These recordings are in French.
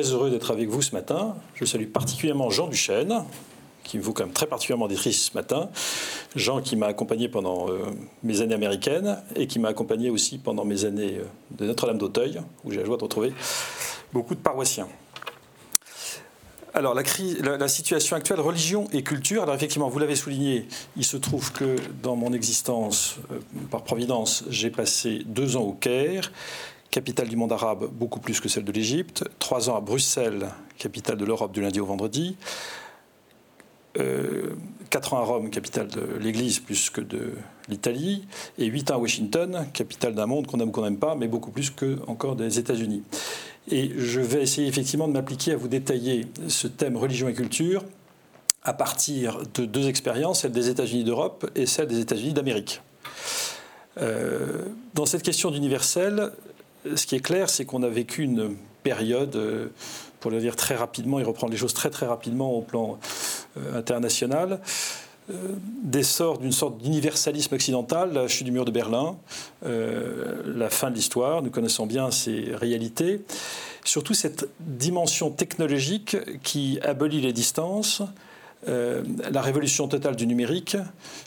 très heureux d'être avec vous ce matin. Je salue particulièrement Jean Duchesne, qui me vaut quand même très particulièrement d'être ici ce matin. Jean qui m'a accompagné pendant euh, mes années américaines et qui m'a accompagné aussi pendant mes années euh, de Notre-Dame d'Auteuil, où j'ai la joie de retrouver beaucoup de paroissiens. Alors, la, situation actuelle, religion et culture. Alors, effectivement, vous l'avez souligné, il se trouve que dans mon existence, euh, par providence, j'ai passé deux ans au Caire, capitale du monde arabe, beaucoup plus que celle de l'Égypte, trois ans à Bruxelles, capitale de l'Europe du lundi au vendredi, euh, quatre ans à Rome, capitale de l'Église plus que de l'Italie, et huit ans à Washington, capitale d'un monde qu'on aime ou qu'on n'aime pas, mais beaucoup plus que encore des États-Unis. Et je vais essayer effectivement de m'appliquer à vous détailler ce thème religion et culture à partir de deux expériences, celle des États-Unis d'Europe et celle des États-Unis d'Amérique. Euh, dans cette question d'universel, ce qui est clair, c'est qu'on a vécu une période, euh, pour le dire très rapidement et reprendre les choses très très rapidement au plan euh, international, euh, d'essor d'une sorte d'universalisme occidental, la chute du mur de Berlin, euh, la fin de l'histoire, nous connaissons bien ces réalités, surtout cette dimension technologique qui abolit les distances, euh, la révolution totale du numérique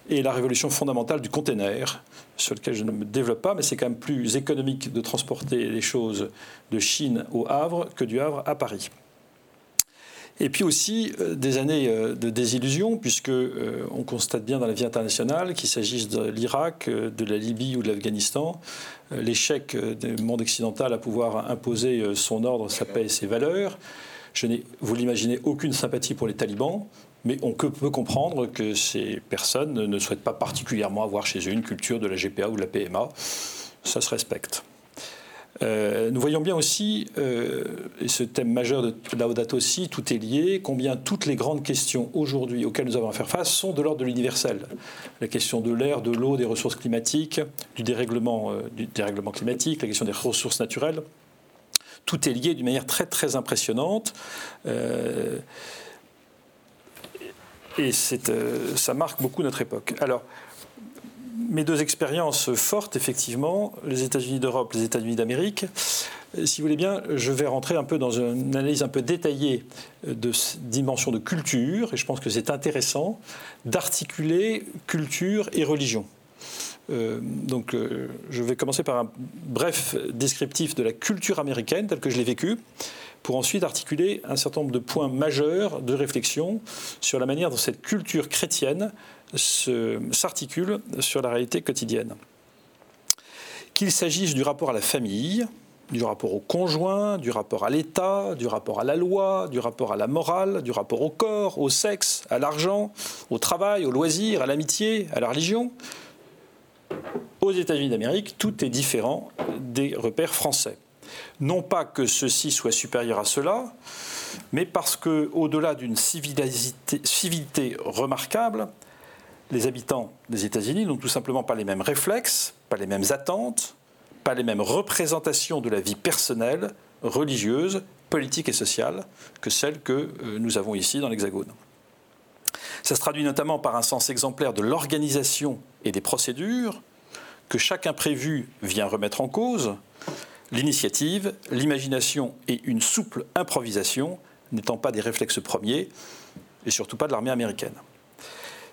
et la révolution fondamentale du container, sur lequel je ne me développe pas, mais c'est quand même plus économique de transporter les choses de Chine au Havre que du Havre à Paris. Et puis aussi euh, des années euh, de désillusion, puisque on constate bien dans la vie internationale, qu'il s'agisse de l'Irak, de la Libye ou de l'Afghanistan, l'échec du monde occidental à pouvoir imposer son ordre, sa paix et ses valeurs. Je n'ai, vous l'imaginez, aucune sympathie pour les talibans, mais on peut comprendre que ces personnes ne souhaitent pas particulièrement avoir chez eux une culture de la GPA ou de la PMA. Ça se respecte. Euh, nous voyons bien aussi, euh, et ce thème majeur de Laudato aussi, tout est lié, combien toutes les grandes questions aujourd'hui auxquelles nous avons à faire face sont de l'ordre de l'universel. La question de l'air, de l'eau, des ressources climatiques, du dérèglement, euh, du dérèglement climatique, la question des ressources naturelles. Tout est lié d'une manière très très impressionnante. Et ça marque beaucoup notre époque. Alors, mes deux expériences fortes, effectivement, les États-Unis d'Europe, les États-Unis d'Amérique. Si vous voulez bien, je vais rentrer un peu dans une analyse un peu détaillée de dimension de culture, et je pense que c'est intéressant d'articuler culture et religion. Euh, donc, euh, je vais commencer par un bref descriptif de la culture américaine telle que je l'ai vécue, pour ensuite articuler un certain nombre de points majeurs de réflexion sur la manière dont cette culture chrétienne s'articule sur la réalité quotidienne. Qu'il s'agisse du rapport à la famille, du rapport au conjoint, du rapport à l'État, du rapport à la loi, du rapport à la morale, du rapport au corps, au sexe, à l'argent, au travail, au loisir, à l'amitié, à la religion. Aux États-Unis d'Amérique, tout est différent des repères français. Non pas que ceci soit supérieur à cela, mais parce que, au-delà d'une civilité remarquable, les habitants des États-Unis n'ont tout simplement pas les mêmes réflexes, pas les mêmes attentes, pas les mêmes représentations de la vie personnelle, religieuse, politique et sociale que celles que euh, nous avons ici dans l'Hexagone. Ça se traduit notamment par un sens exemplaire de l'organisation et des procédures que chaque imprévu vient remettre en cause, l'initiative, l'imagination et une souple improvisation n'étant pas des réflexes premiers et surtout pas de l'armée américaine.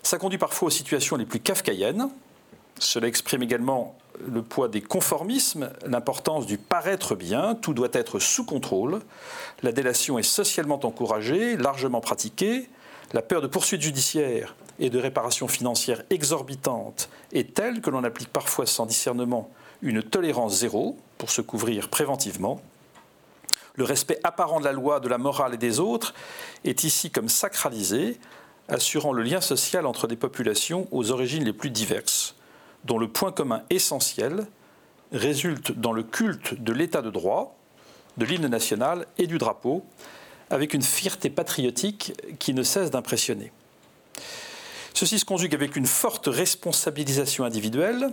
Ça conduit parfois aux situations les plus kafkaïennes. Cela exprime également le poids des conformismes, l'importance du paraître bien, tout doit être sous contrôle. La délation est socialement encouragée, largement pratiquée. La peur de poursuites judiciaires et de réparations financières exorbitantes est telle que l'on applique parfois sans discernement une tolérance zéro pour se couvrir préventivement. Le respect apparent de la loi, de la morale et des autres est ici comme sacralisé, assurant le lien social entre des populations aux origines les plus diverses, dont le point commun essentiel résulte dans le culte de l'état de droit, de l'hymne national et du drapeau, avec une fierté patriotique qui ne cesse d'impressionner. Ceci se conjugue avec une forte responsabilisation individuelle,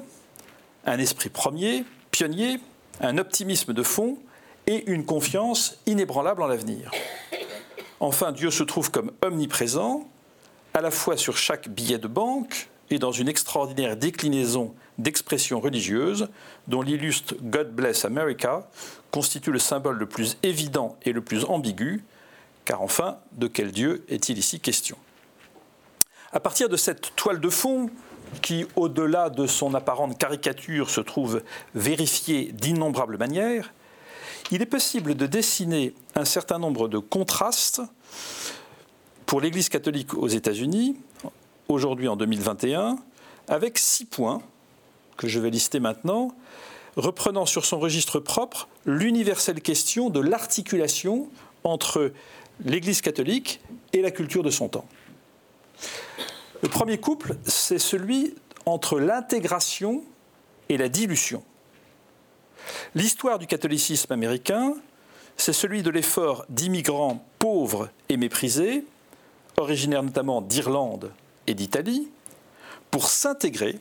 un esprit premier, pionnier, un optimisme de fond et une confiance inébranlable en l'avenir. Enfin, Dieu se trouve comme omniprésent, à la fois sur chaque billet de banque, et dans une extraordinaire déclinaison d'expressions religieuses dont l'illustre God Bless America constitue le symbole le plus évident et le plus ambigu, car enfin, de quel Dieu est-il ici question? À partir de cette toile de fond, qui, au-delà de son apparente caricature, se trouve vérifiée d'innombrables manières, il est possible de dessiner un certain nombre de contrastes pour l'Église catholique aux États-Unis, aujourd'hui en 2021, avec six points que je vais lister maintenant, reprenant sur son registre propre l'universelle question de l'articulation entre l'Église catholique et la culture de son temps. Le premier couple, c'est celui entre l'intégration et la dilution. L'histoire du catholicisme américain, c'est celui de l'effort d'immigrants pauvres et méprisés, originaires notamment d'Irlande et d'Italie, pour s'intégrer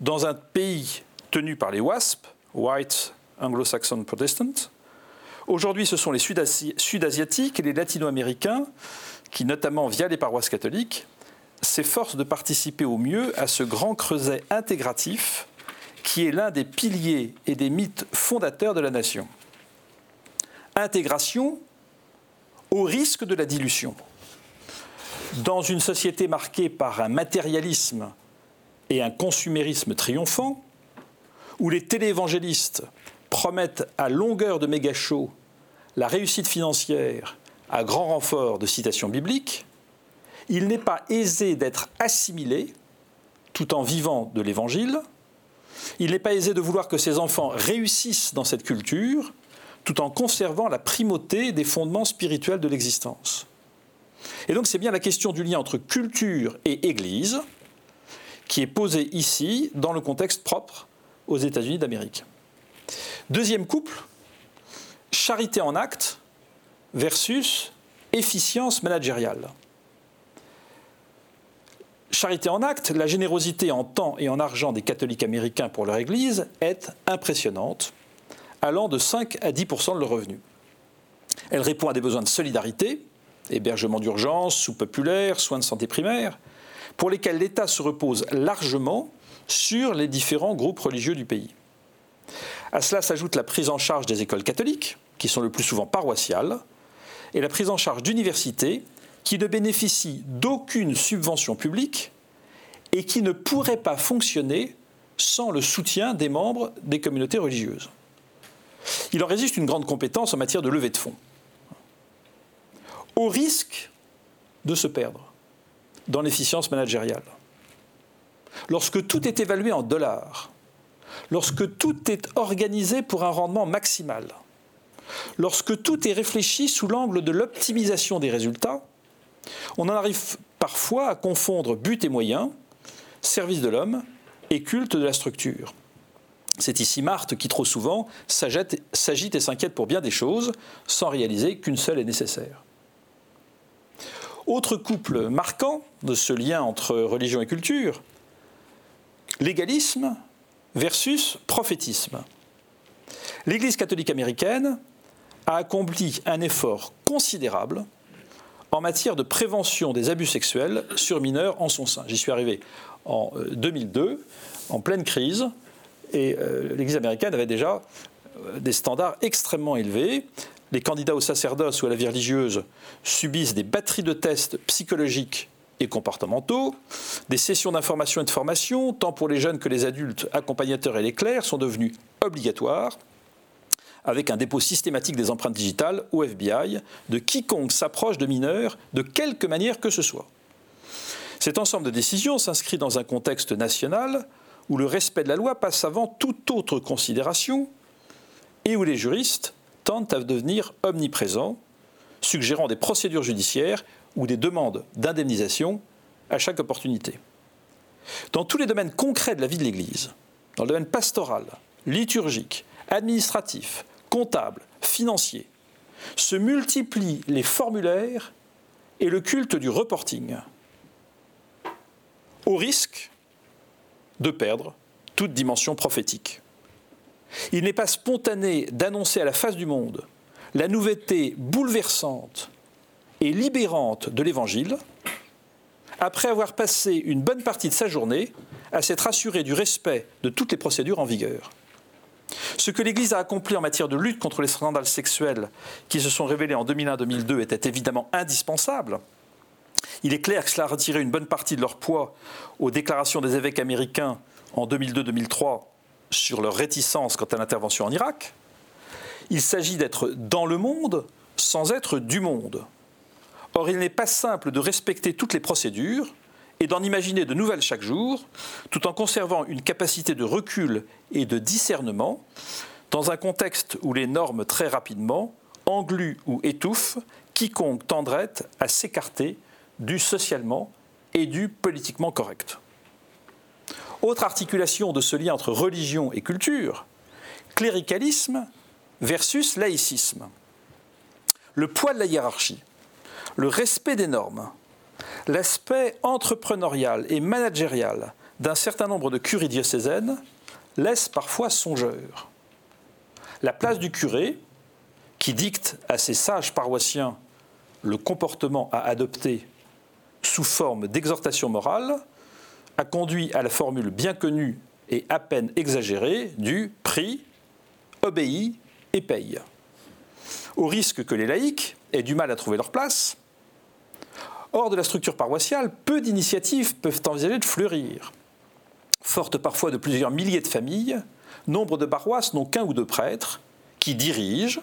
dans un pays tenu par les WASP, White Anglo-Saxon Protestants. Aujourd'hui, ce sont les Sud-Asiatiques et les Latino-Américains qui, notamment via les paroisses catholiques, s'efforcent de participer au mieux à ce grand creuset intégratif qui est l'un des piliers et des mythes fondateurs de la nation. Intégration au risque de la dilution. Dans une société marquée par un matérialisme et un consumérisme triomphant, où les téléévangélistes promettent à longueur de méga show la réussite financière à grand renfort de citations bibliques, il n'est pas aisé d'être assimilé tout en vivant de l'Évangile. Il n'est pas aisé de vouloir que ses enfants réussissent dans cette culture tout en conservant la primauté des fondements spirituels de l'existence. Et donc c'est bien la question du lien entre culture et Église qui est posée ici dans le contexte propre aux États-Unis d'Amérique. Deuxième couple, charité en acte versus efficience managériale. Charité en acte, la générosité en temps et en argent des catholiques américains pour leur Église est impressionnante, allant de 5 à 10% de leurs revenus. Elle répond à des besoins de solidarité, hébergement d'urgence, sous populaire, soins de santé primaire, pour lesquels l'État se repose largement sur les différents groupes religieux du pays. À cela s'ajoute la prise en charge des écoles catholiques, qui sont le plus souvent paroissiales, et la prise en charge d'universités qui ne bénéficient d'aucune subvention publique et qui ne pourraient pas fonctionner sans le soutien des membres des communautés religieuses. Il en résiste une grande compétence en matière de levée de fonds, au risque de se perdre dans l'efficience managériale. Lorsque tout est évalué en dollars, lorsque tout est organisé pour un rendement maximal, lorsque tout est réfléchi sous l'angle de l'optimisation des résultats, on en arrive parfois à confondre but et moyen, service de l'homme et culte de la structure. C'est ici Marthe qui trop souvent s'agite et s'inquiète pour bien des choses sans réaliser qu'une seule est nécessaire. Autre couple marquant de ce lien entre religion et culture, légalisme versus prophétisme. L'Église catholique américaine a accompli un effort considérable en matière de prévention des abus sexuels sur mineurs en son sein. J'y suis arrivé en 2002, euh, en pleine crise, et euh, l'Église américaine avait déjà euh, des standards extrêmement élevés. Les candidats au sacerdoce ou à la vie religieuse subissent des batteries de tests psychologiques et comportementaux. Des sessions d'information et de formation, tant pour les jeunes que les adultes, accompagnateurs et les clercs, sont devenues obligatoires avec un dépôt systématique des empreintes digitales au FBI de quiconque s'approche de mineurs de quelque manière que ce soit. Cet ensemble de décisions s'inscrit dans un contexte national où le respect de la loi passe avant toute autre considération et où les juristes tentent à devenir omniprésents, suggérant des procédures judiciaires ou des demandes d'indemnisation à chaque opportunité. Dans tous les domaines concrets de la vie de l'Église, dans le domaine pastoral, liturgique, administratif, comptable, financier, se multiplient les formulaires et le culte du reporting, au risque de perdre toute dimension prophétique. Il n'est pas spontané d'annoncer à la face du monde la nouveauté bouleversante et libérante de l'Évangile, après avoir passé une bonne partie de sa journée à s'être assuré du respect de toutes les procédures en vigueur. Ce que l'Église a accompli en matière de lutte contre les scandales sexuels qui se sont révélés en 2001-2002 était évidemment indispensable. Il est clair que cela a retiré une bonne partie de leur poids aux déclarations des évêques américains en 2002-2003 sur leur réticence quant à l'intervention en Irak. Il s'agit d'être dans le monde sans être du monde. Or, il n'est pas simple de respecter toutes les procédures et d'en imaginer de nouvelles chaque jour, tout en conservant une capacité de recul et de discernement dans un contexte où les normes très rapidement engluent ou étouffent quiconque tendrait à s'écarter du socialement et du politiquement correct. Autre articulation de ce lien entre religion et culture, cléricalisme versus laïcisme. Le poids de la hiérarchie, le respect des normes, l'aspect entrepreneurial et managérial d'un certain nombre de curies diocésaines laisse parfois songeur. La place du curé, qui dicte à ses sages paroissiens le comportement à adopter sous forme d'exhortation morale, a conduit à la formule bien connue et à peine exagérée du prix, obéit et paye. Au risque que les laïcs aient du mal à trouver leur place, hors de la structure paroissiale, peu d'initiatives peuvent envisager de fleurir. Fortes parfois de plusieurs milliers de familles, nombre de paroisses n'ont qu'un ou deux prêtres qui dirigent,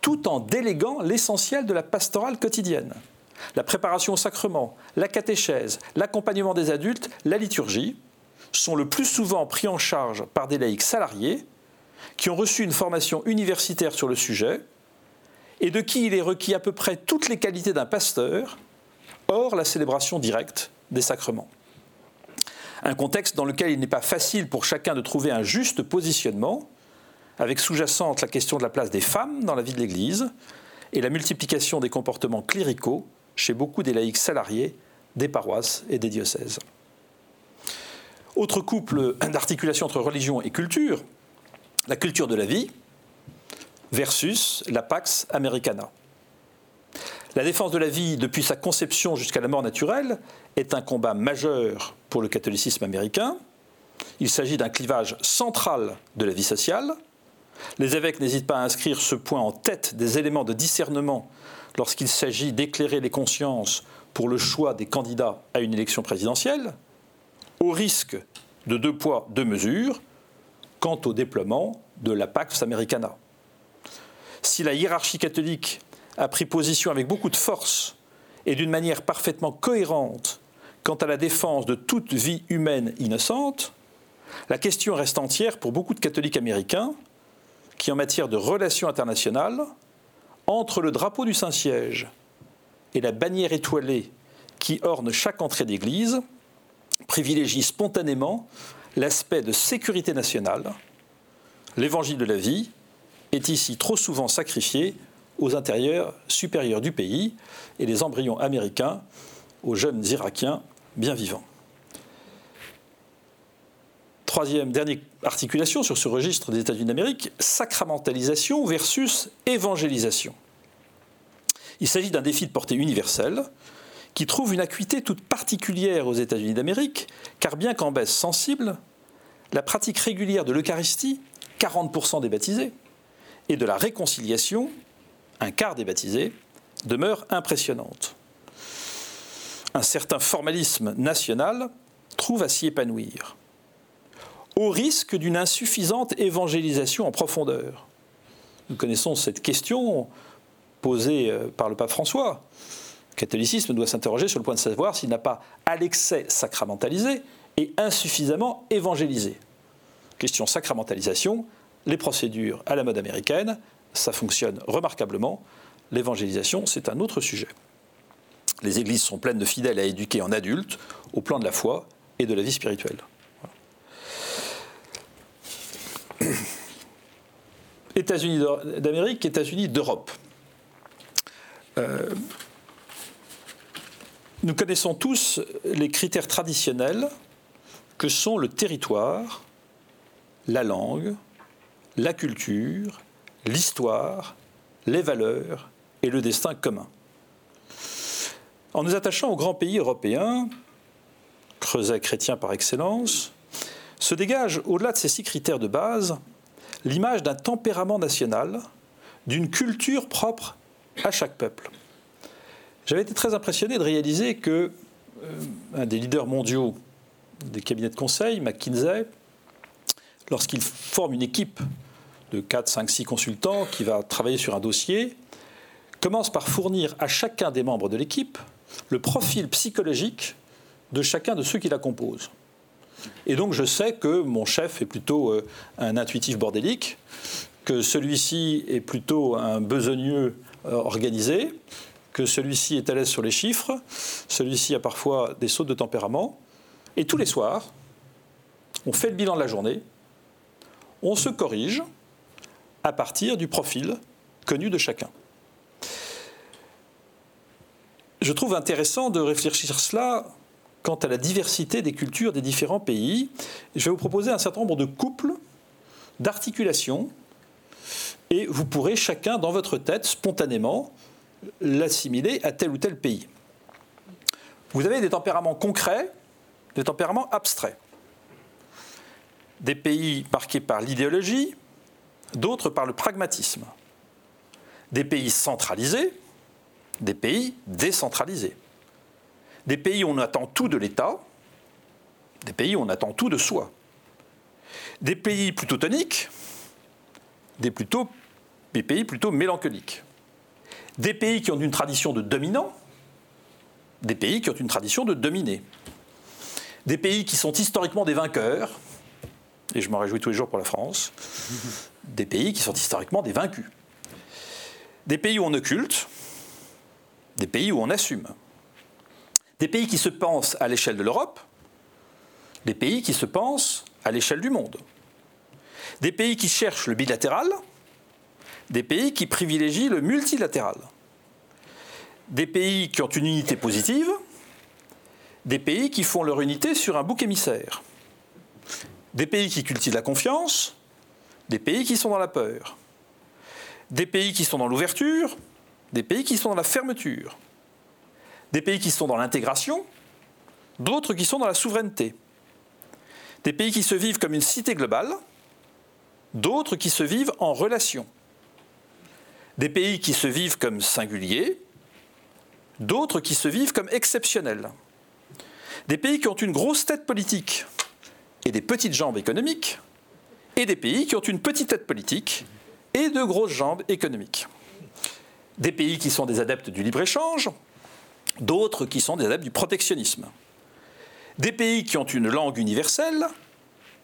tout en déléguant l'essentiel de la pastorale quotidienne la préparation au sacrement, la catéchèse, l'accompagnement des adultes, la liturgie, sont le plus souvent pris en charge par des laïcs salariés qui ont reçu une formation universitaire sur le sujet et de qui il est requis à peu près toutes les qualités d'un pasteur, hors la célébration directe des sacrements. Un contexte dans lequel il n'est pas facile pour chacun de trouver un juste positionnement, avec sous-jacente la question de la place des femmes dans la vie de l'Église et la multiplication des comportements cléricaux chez beaucoup des laïcs salariés des paroisses et des diocèses. Autre couple d'articulation entre religion et culture, la culture de la vie versus la Pax Americana. La défense de la vie depuis sa conception jusqu'à la mort naturelle est un combat majeur pour le catholicisme américain. Il s'agit d'un clivage central de la vie sociale. Les évêques n'hésitent pas à inscrire ce point en tête des éléments de discernement lorsqu'il s'agit d'éclairer les consciences pour le choix des candidats à une élection présidentielle, au risque de deux poids, deux mesures quant au déploiement de la Pax Americana. Si la hiérarchie catholique a pris position avec beaucoup de force et d'une manière parfaitement cohérente quant à la défense de toute vie humaine innocente, la question reste entière pour beaucoup de catholiques américains qui, en matière de relations internationales, entre le drapeau du Saint-Siège et la bannière étoilée qui orne chaque entrée d'église, privilégie spontanément l'aspect de sécurité nationale. L'évangile de la vie est ici trop souvent sacrifié aux intérieurs supérieurs du pays et les embryons américains aux jeunes Irakiens bien vivants. Troisième, dernière articulation sur ce registre des États-Unis d'Amérique, sacramentalisation versus évangélisation. Il s'agit d'un défi de portée universelle qui trouve une acuité toute particulière aux États-Unis d'Amérique, car bien qu'en baisse sensible, la pratique régulière de l'Eucharistie, 40% des baptisés, et de la réconciliation, un quart des baptisés, demeure impressionnante. Un certain formalisme national trouve à s'y épanouir au risque d'une insuffisante évangélisation en profondeur. Nous connaissons cette question posée euh, par le pape François. Le catholicisme doit s'interroger sur le point de savoir s'il n'a pas à l'excès sacramentalisé et insuffisamment évangélisé. Question sacramentalisation, les procédures à la mode américaine, ça fonctionne remarquablement. L'évangélisation, c'est un autre sujet. Les églises sont pleines de fidèles à éduquer en adultes au plan de la foi et de la vie spirituelle. États-Unis d'Amérique, États-Unis d'Europe. Euh, nous connaissons tous les critères traditionnels que sont le territoire, la langue, la culture, l'histoire, les valeurs et le destin commun. en nous attachant aux grands pays européens, creuset chrétien par excellence, se dégage, au-delà de ces six critères de base, l'image d'un tempérament national, d'une culture propre à chaque peuple. J'avais été très impressionné de réaliser que euh, un des leaders mondiaux des cabinets de conseil, McKinsey, lorsqu'il forme une équipe de 4, 5, 6 consultants qui va travailler sur un dossier, commence par fournir à chacun des membres de l'équipe le profil psychologique de chacun de ceux qui la composent. Et donc je sais que mon chef est plutôt euh, un intuitif bordélique, que celui-ci est plutôt un besogneux euh, organisé, que celui-ci est à l'aise sur les chiffres, celui-ci a parfois des sautes de tempérament. Et tous les soirs, on fait le bilan de la journée, on se corrige à partir du profil connu de chacun. Je trouve intéressant de réfléchir cela quant à la diversité des cultures des différents pays. Je vais vous proposer un certain nombre de couples, d'articulations, et vous pourrez chacun dans votre tête, spontanément, l'assimiler à tel ou tel pays. Vous avez des tempéraments concrets, des tempéraments abstraits. Des pays marqués par l'idéologie, d'autres par le pragmatisme. Des pays centralisés, des pays décentralisés. Des pays où on attend tout de l'État, des pays où on attend tout de soi. Des pays plutôt toniques, des, pays plutôt mélancoliques. Des pays qui ont une tradition de dominant, des pays qui ont une tradition de dominer. Des pays qui sont historiquement des vainqueurs, et je m'en réjouis tous les jours pour la France, des pays qui sont historiquement des vaincus. Des pays où on occulte, des pays où on assume. Des pays qui se pensent à l'échelle de l'Europe, des pays qui se pensent à l'échelle du monde. Des pays qui cherchent le bilatéral, des pays qui privilégient le multilatéral. Des pays qui ont une unité positive, des pays qui font leur unité sur un bouc émissaire. Des pays qui cultivent la confiance, des pays qui sont dans la peur. Des pays qui sont dans l'ouverture, des pays qui sont dans la fermeture. Des pays qui sont dans l'intégration, d'autres qui sont dans la souveraineté. Des pays qui se vivent comme une cité globale, d'autres qui se vivent en relation des pays qui se vivent comme singuliers, d'autres qui se vivent comme exceptionnels. Des pays qui ont une grosse tête politique et des petites jambes économiques, et des pays qui ont une petite tête politique et de grosses jambes économiques. Des pays qui sont des adeptes du libre-échange, d'autres qui sont des adeptes du protectionnisme. Des pays qui ont une langue universelle,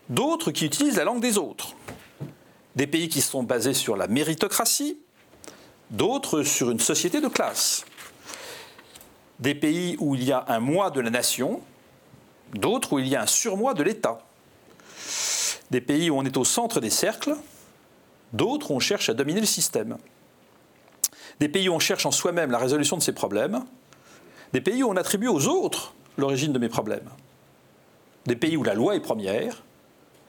d'autres qui utilisent la langue des autres. Des pays qui sont basés sur la méritocratie, d'autres sur une société de classe. Des pays où il y a un moi de la nation, d'autres où il y a un surmoi de l'État. Des pays où on est au centre des cercles, d'autres où on cherche à dominer le système. Des pays où on cherche en soi-même la résolution de ses problèmes, des pays où on attribue aux autres l'origine de mes problèmes. Des pays où la loi est première,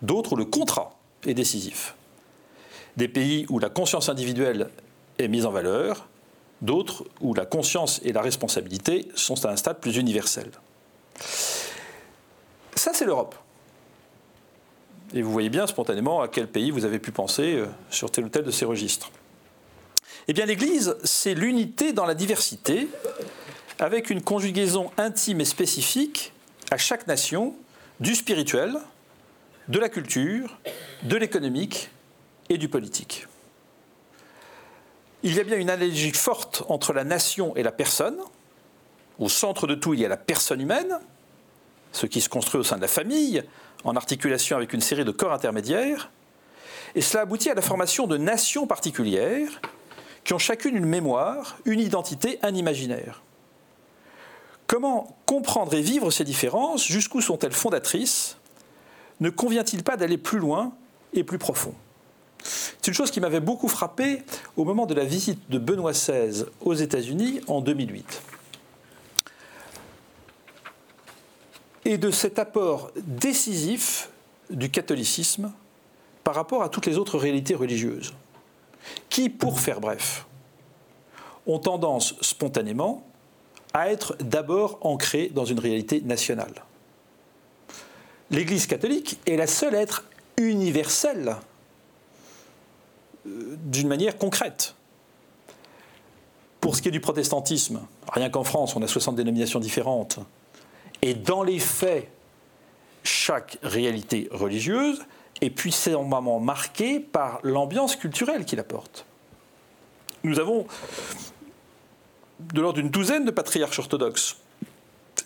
d'autres où le contrat est décisif. Des pays où la conscience individuelle est mise en valeur, d'autres où la conscience et la responsabilité sont à un stade plus universel. Ça, c'est l'Europe. Et vous voyez bien spontanément à quel pays vous avez pu penser euh, sur tel ou tel de ces registres. Eh bien, l'Église, c'est l'unité dans la diversité, avec une conjugaison intime et spécifique à chaque nation du spirituel, de la culture, de l'économique et du politique. Il y a bien une analogie forte entre la nation et la personne. Au centre de tout, il y a la personne humaine, ce qui se construit au sein de la famille, en articulation avec une série de corps intermédiaires. Et cela aboutit à la formation de nations particulières qui ont chacune une mémoire, une identité, un imaginaire. Comment comprendre et vivre ces différences Jusqu'où sont-elles fondatrices Ne convient-il pas d'aller plus loin et plus profond? C'est une chose qui m'avait beaucoup frappé au moment de la visite de Benoît XVI aux États-Unis en 2008. Et de cet apport décisif du catholicisme par rapport à toutes les autres réalités religieuses, qui, pour faire bref, ont tendance spontanément à être d'abord ancrée dans une réalité nationale. L'Église catholique est la seule à être universelle euh, d'une manière concrète. Pour ce qui est du protestantisme, rien qu'en France, on a 60 dénominations différentes, et dans les faits, chaque réalité religieuse est puissamment marquée par l'ambiance culturelle qu'il apporte. Nous avons de l'ordre d'une douzaine de patriarches orthodoxes.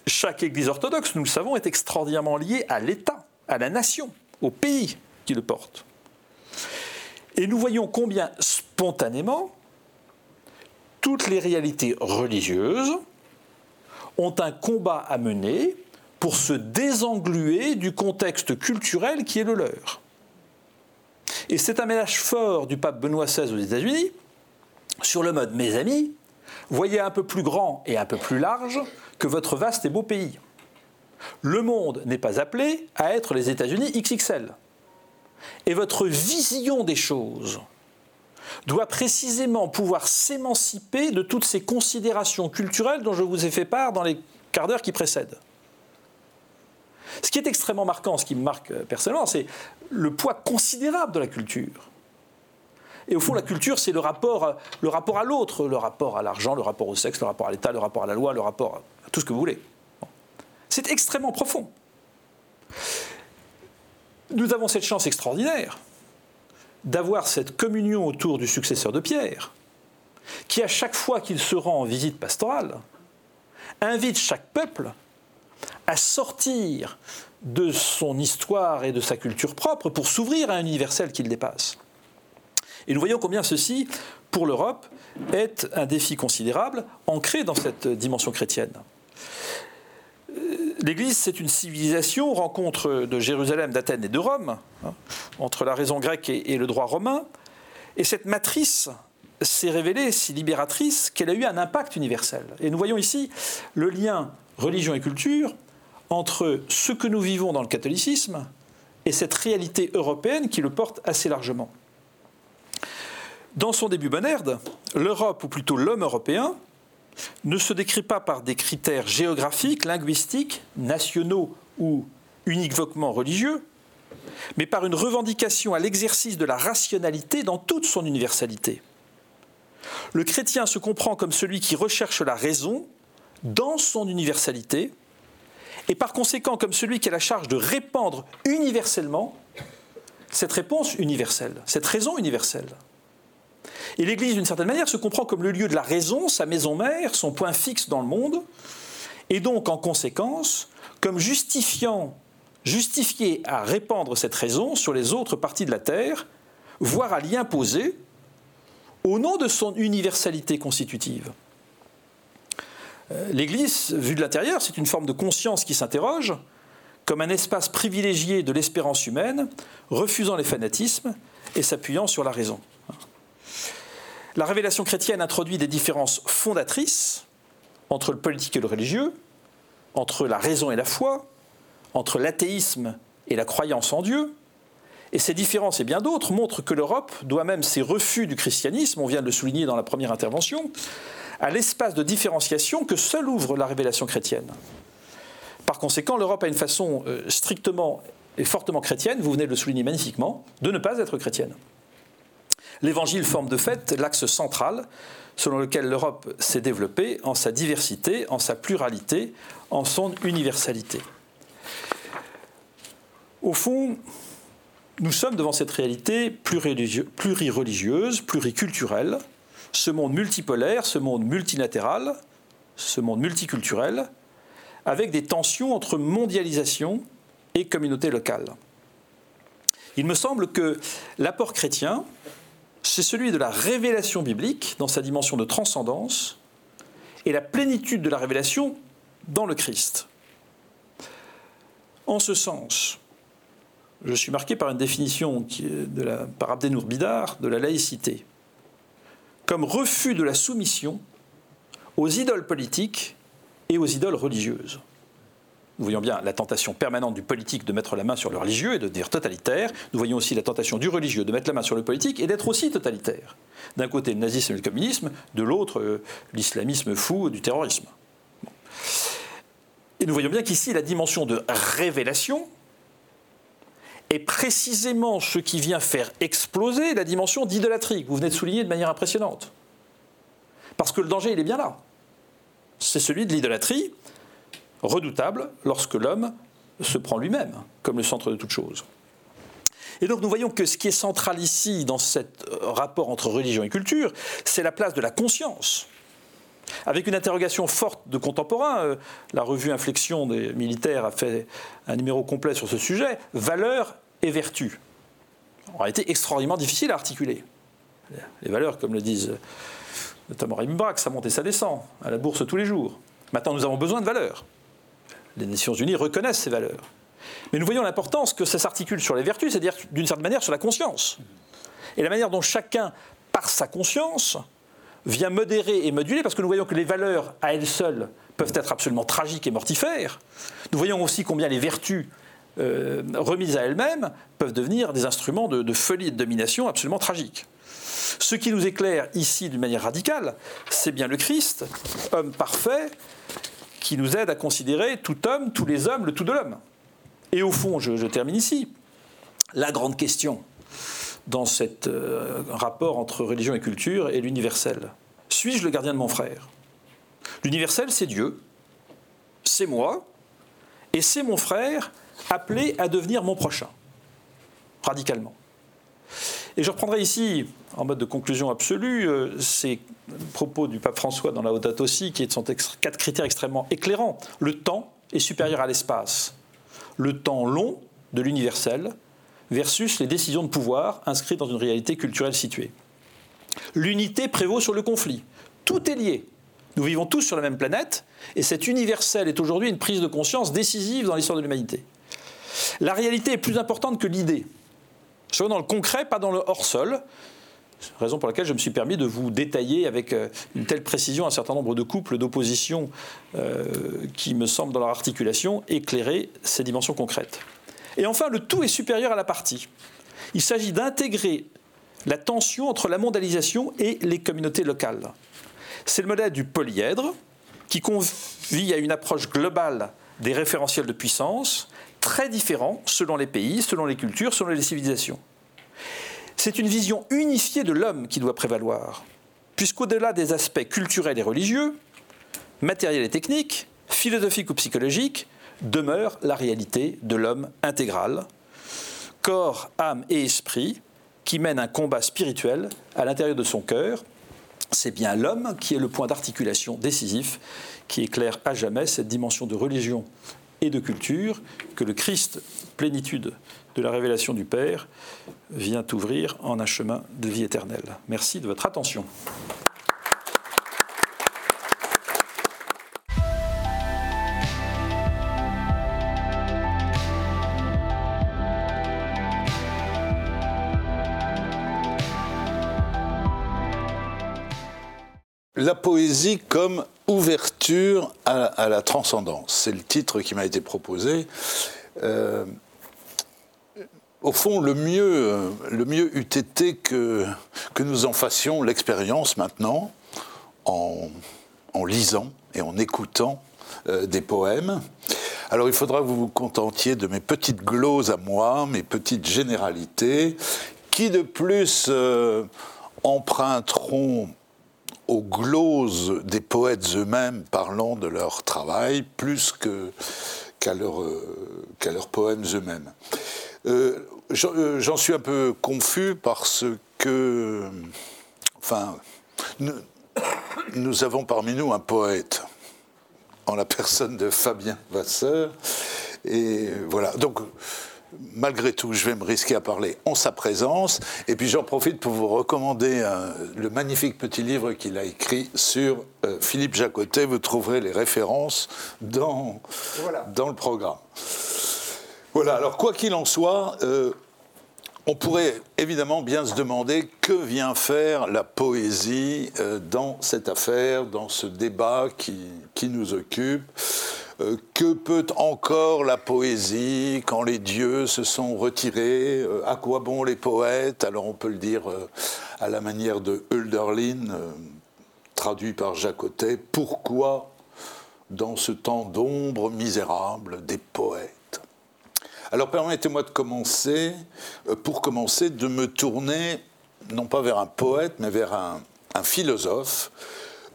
Chaque église orthodoxe, nous le savons, est extraordinairement liée à l'État, à la nation, au pays qui le porte. Et nous voyons combien spontanément toutes les réalités religieuses ont un combat à mener pour se désengluer du contexte culturel qui est le leur. Et c'est un ménage fort du pape Benoît XVI aux États-Unis sur le mode Mes amis, voyez un peu plus grand et un peu plus large que votre vaste et beau pays. Le monde n'est pas appelé à être les États-Unis XXL. Et votre vision des choses doit précisément pouvoir s'émanciper de toutes ces considérations culturelles dont je vous ai fait part dans les quarts d'heure qui précèdent. Ce qui est extrêmement marquant, ce qui me marque personnellement, c'est le poids considérable de la culture. Et au fond, la culture, c'est le rapport, le rapport à l'autre, le rapport à l'argent, le rapport au sexe, le rapport à l'État, le rapport à la loi, le rapport à tout ce que vous voulez. C'est extrêmement profond. Nous avons cette chance extraordinaire d'avoir cette communion autour du successeur de Pierre, qui à chaque fois qu'il se rend en visite pastorale, invite chaque peuple à sortir de son histoire et de sa culture propre pour s'ouvrir à un universel qui le dépasse. Et nous voyons combien ceci, pour l'Europe, est un défi considérable, ancré dans cette dimension chrétienne. L'Église, c'est une civilisation, rencontre de Jérusalem, d'Athènes et de Rome, hein, entre la raison grecque et, le droit romain. Et cette matrice s'est révélée si libératrice qu'elle a eu un impact universel. Et nous voyons ici le lien religion et culture entre ce que nous vivons dans le catholicisme et cette réalité européenne qui le porte assez largement. Dans son début bonerde, l'Europe, ou plutôt l'homme européen, ne se décrit pas par des critères géographiques, linguistiques, nationaux ou uniquement religieux, mais par une revendication à l'exercice de la rationalité dans toute son universalité. Le chrétien se comprend comme celui qui recherche la raison dans son universalité, et par conséquent comme celui qui a la charge de répandre universellement cette réponse universelle, cette raison universelle. Et l'Église, d'une certaine manière, se comprend comme le lieu de la raison, sa maison mère, son point fixe dans le monde, et donc, en conséquence, comme justifiant, justifié à répandre cette raison sur les autres parties de la terre, voire à l'y imposer, au nom de son universalité constitutive. Euh, L'Église, vue de l'intérieur, c'est une forme de conscience qui s'interroge, comme un espace privilégié de l'espérance humaine, refusant les fanatismes et s'appuyant sur la raison. La révélation chrétienne introduit des différences fondatrices entre le politique et le religieux, entre la raison et la foi, entre l'athéisme et la croyance en Dieu. Et ces différences et bien d'autres montrent que l'Europe doit même ses refus du christianisme, on vient de le souligner dans la première intervention, à l'espace de différenciation que seule ouvre la révélation chrétienne. Par conséquent, l'Europe a une façon euh, strictement et fortement chrétienne, vous venez de le souligner magnifiquement, de ne pas être chrétienne. L'Évangile forme de fait l'axe central selon lequel l'Europe s'est développée en sa diversité, en sa pluralité, en son universalité. Au fond, nous sommes devant cette réalité plurireligieuse, pluriculturelle, ce monde multipolaire, ce monde multilatéral, ce monde multiculturel, avec des tensions entre mondialisation et communauté locale. Il me semble que l'apport chrétien, c'est celui de la révélation biblique dans sa dimension de transcendance et la plénitude de la révélation dans le Christ. En ce sens, je suis marqué par une définition par Abdenour Bidar de la laïcité, comme refus de la soumission aux idoles politiques et aux idoles religieuses. Nous voyons bien la tentation permanente du politique de mettre la main sur le religieux et de dire totalitaire. Nous voyons aussi la tentation du religieux de mettre la main sur le politique et d'être aussi totalitaire. D'un côté le nazisme et le communisme, de l'autre euh, l'islamisme fou du terrorisme. Et nous voyons bien qu'ici, la dimension de révélation est précisément ce qui vient faire exploser la dimension d'idolâtrie que vous venez de souligner de manière impressionnante. Parce que le danger, il est bien là. C'est celui de l'idolâtrie, redoutable lorsque l'homme se prend lui-même comme le centre de toute chose. Et donc nous voyons que ce qui est central ici dans ce euh, rapport entre religion et culture, c'est la place de la conscience. Avec une interrogation forte de contemporains, euh, la revue Inflexion des militaires a fait un numéro complet sur ce sujet, valeurs et vertus. En été extraordinairement difficile à articuler. Les valeurs, comme le disent notamment Raymond Braque, ça monte et ça descend à la bourse tous les jours. Maintenant, nous avons besoin de valeurs. Les Nations Unies reconnaissent ces valeurs. Mais nous voyons l'importance que ça s'articule sur les vertus, c'est-à-dire d'une certaine manière sur la conscience. Et la manière dont chacun, par sa conscience, vient modérer et moduler, parce que nous voyons que les valeurs à elles seules peuvent être absolument tragiques et mortifères. Nous voyons aussi combien les vertus euh, remises à elles-mêmes peuvent devenir des instruments de, de folie et de domination absolument tragiques. Ce qui nous éclaire ici d'une manière radicale, c'est bien le Christ, homme parfait, qui nous aide à considérer tout homme, tous les hommes, le tout de l'homme. Et au fond, je, termine ici, la grande question dans ce euh, rapport entre religion et culture est l'universel. Suis-je le gardien de mon frère? L'universel, c'est Dieu, c'est moi, et c'est mon frère appelé à devenir mon prochain, radicalement. Et je reprendrai ici, en mode de conclusion absolue, euh, ces propos du pape François dans la Haute aussi, qui sont quatre critères extrêmement éclairants. Le temps est supérieur à l'espace le temps long de l'universel versus les décisions de pouvoir inscrites dans une réalité culturelle située. L'unité prévaut sur le conflit. Tout est lié. Nous vivons tous sur la même planète, et cet universel est aujourd'hui une prise de conscience décisive dans l'histoire de l'humanité. La réalité est plus importante que l'idée. Soyons dans le concret, pas dans le hors-sol, raison pour laquelle je me suis permis de vous détailler avec euh, une telle précision un certain nombre de couples d'opposition euh, qui me semblent dans leur articulation éclairer ces dimensions concrètes. Et enfin, le tout est supérieur à la partie. Il s'agit d'intégrer la tension entre la mondialisation et les communautés locales. C'est le modèle du polyèdre qui convie à une approche globale des référentiels de puissance, très différents selon les pays, selon les cultures, selon les civilisations. C'est une vision unifiée de l'homme qui doit prévaloir, puisqu'au-delà des aspects culturels et religieux, matériels et techniques, philosophiques ou psychologiques, demeure la réalité de l'homme intégral, corps, âme et esprit, qui mène un combat spirituel à l'intérieur de son cœur. C'est bien l'homme qui est le point d'articulation décisif qui éclaire à jamais cette dimension de religion et de culture que le Christ, plénitude de la révélation du Père vient ouvrir en un chemin de vie éternelle. Merci de votre attention. La poésie comme ouverture à, la transcendance. C'est le titre qui m'a été proposé. Euh, au fond, le mieux, le mieux eût été que, que nous en fassions l'expérience maintenant, en, lisant et en écoutant euh, des poèmes. Alors il faudra que vous vous contentiez de mes petites gloses à moi, mes petites généralités, qui de plus euh, emprunteront aux gloses des poètes eux-mêmes parlant de leur travail, plus qu'à leurs poèmes eux-mêmes. Euh, euh, j'en suis un peu confus parce que, enfin, nous, avons parmi nous un poète en la personne de Fabien Vasseur. Et voilà. Donc, malgré tout, je vais me risquer à parler en sa présence. Et puis j'en profite pour vous recommander le magnifique petit livre qu'il a écrit sur euh, Philippe Jacotet. Vous trouverez les références dans, dans le programme. Voilà, alors quoi qu'il en soit, euh, on pourrait évidemment bien se demander que vient faire la poésie euh, dans cette affaire, dans ce débat qui, nous occupe. Euh, que peut encore la poésie quand les dieux se sont retirés? À quoi bon les poètes? Alors on peut le dire à la manière de Hölderlin, traduit par Jacotet. Pourquoi dans ce temps d'ombre misérable des poètes? Alors permettez-moi de commencer, euh, pour commencer, de me tourner non pas vers un poète, mais vers un, philosophe,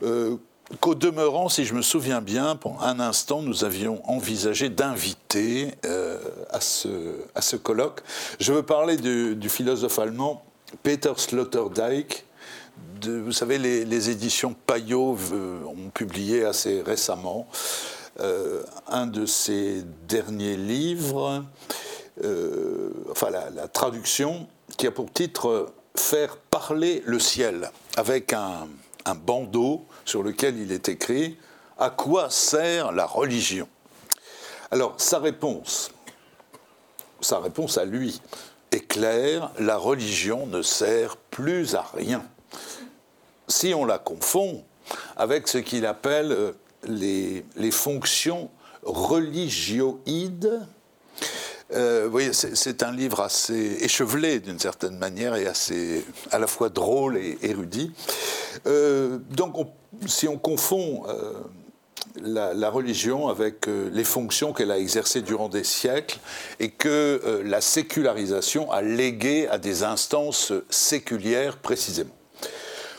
euh, qu'au demeurant, si je me souviens bien, pendant un instant, nous avions envisagé d'inviter euh, à, ce, à ce colloque. Je veux parler du, philosophe allemand Peter Sloterdijk. Vous savez, les, éditions Payot euh, ont publié assez récemment euh, un de ses derniers livres, enfin la, traduction, qui a pour titre Faire parler le ciel, avec un bandeau sur lequel il est écrit À quoi sert la religion? Alors, sa réponse, sa réponse à lui est claire la religion ne sert plus à rien. Si on la confond avec ce qu'il appelle euh, les, fonctions religioïdes, euh, c'est un livre assez échevelé d'une certaine manière et assez à la fois drôle et érudit. Euh, donc, si on confond euh, la, religion avec les fonctions qu'elle a exercées durant des siècles et que la sécularisation a légué à des instances séculières précisément.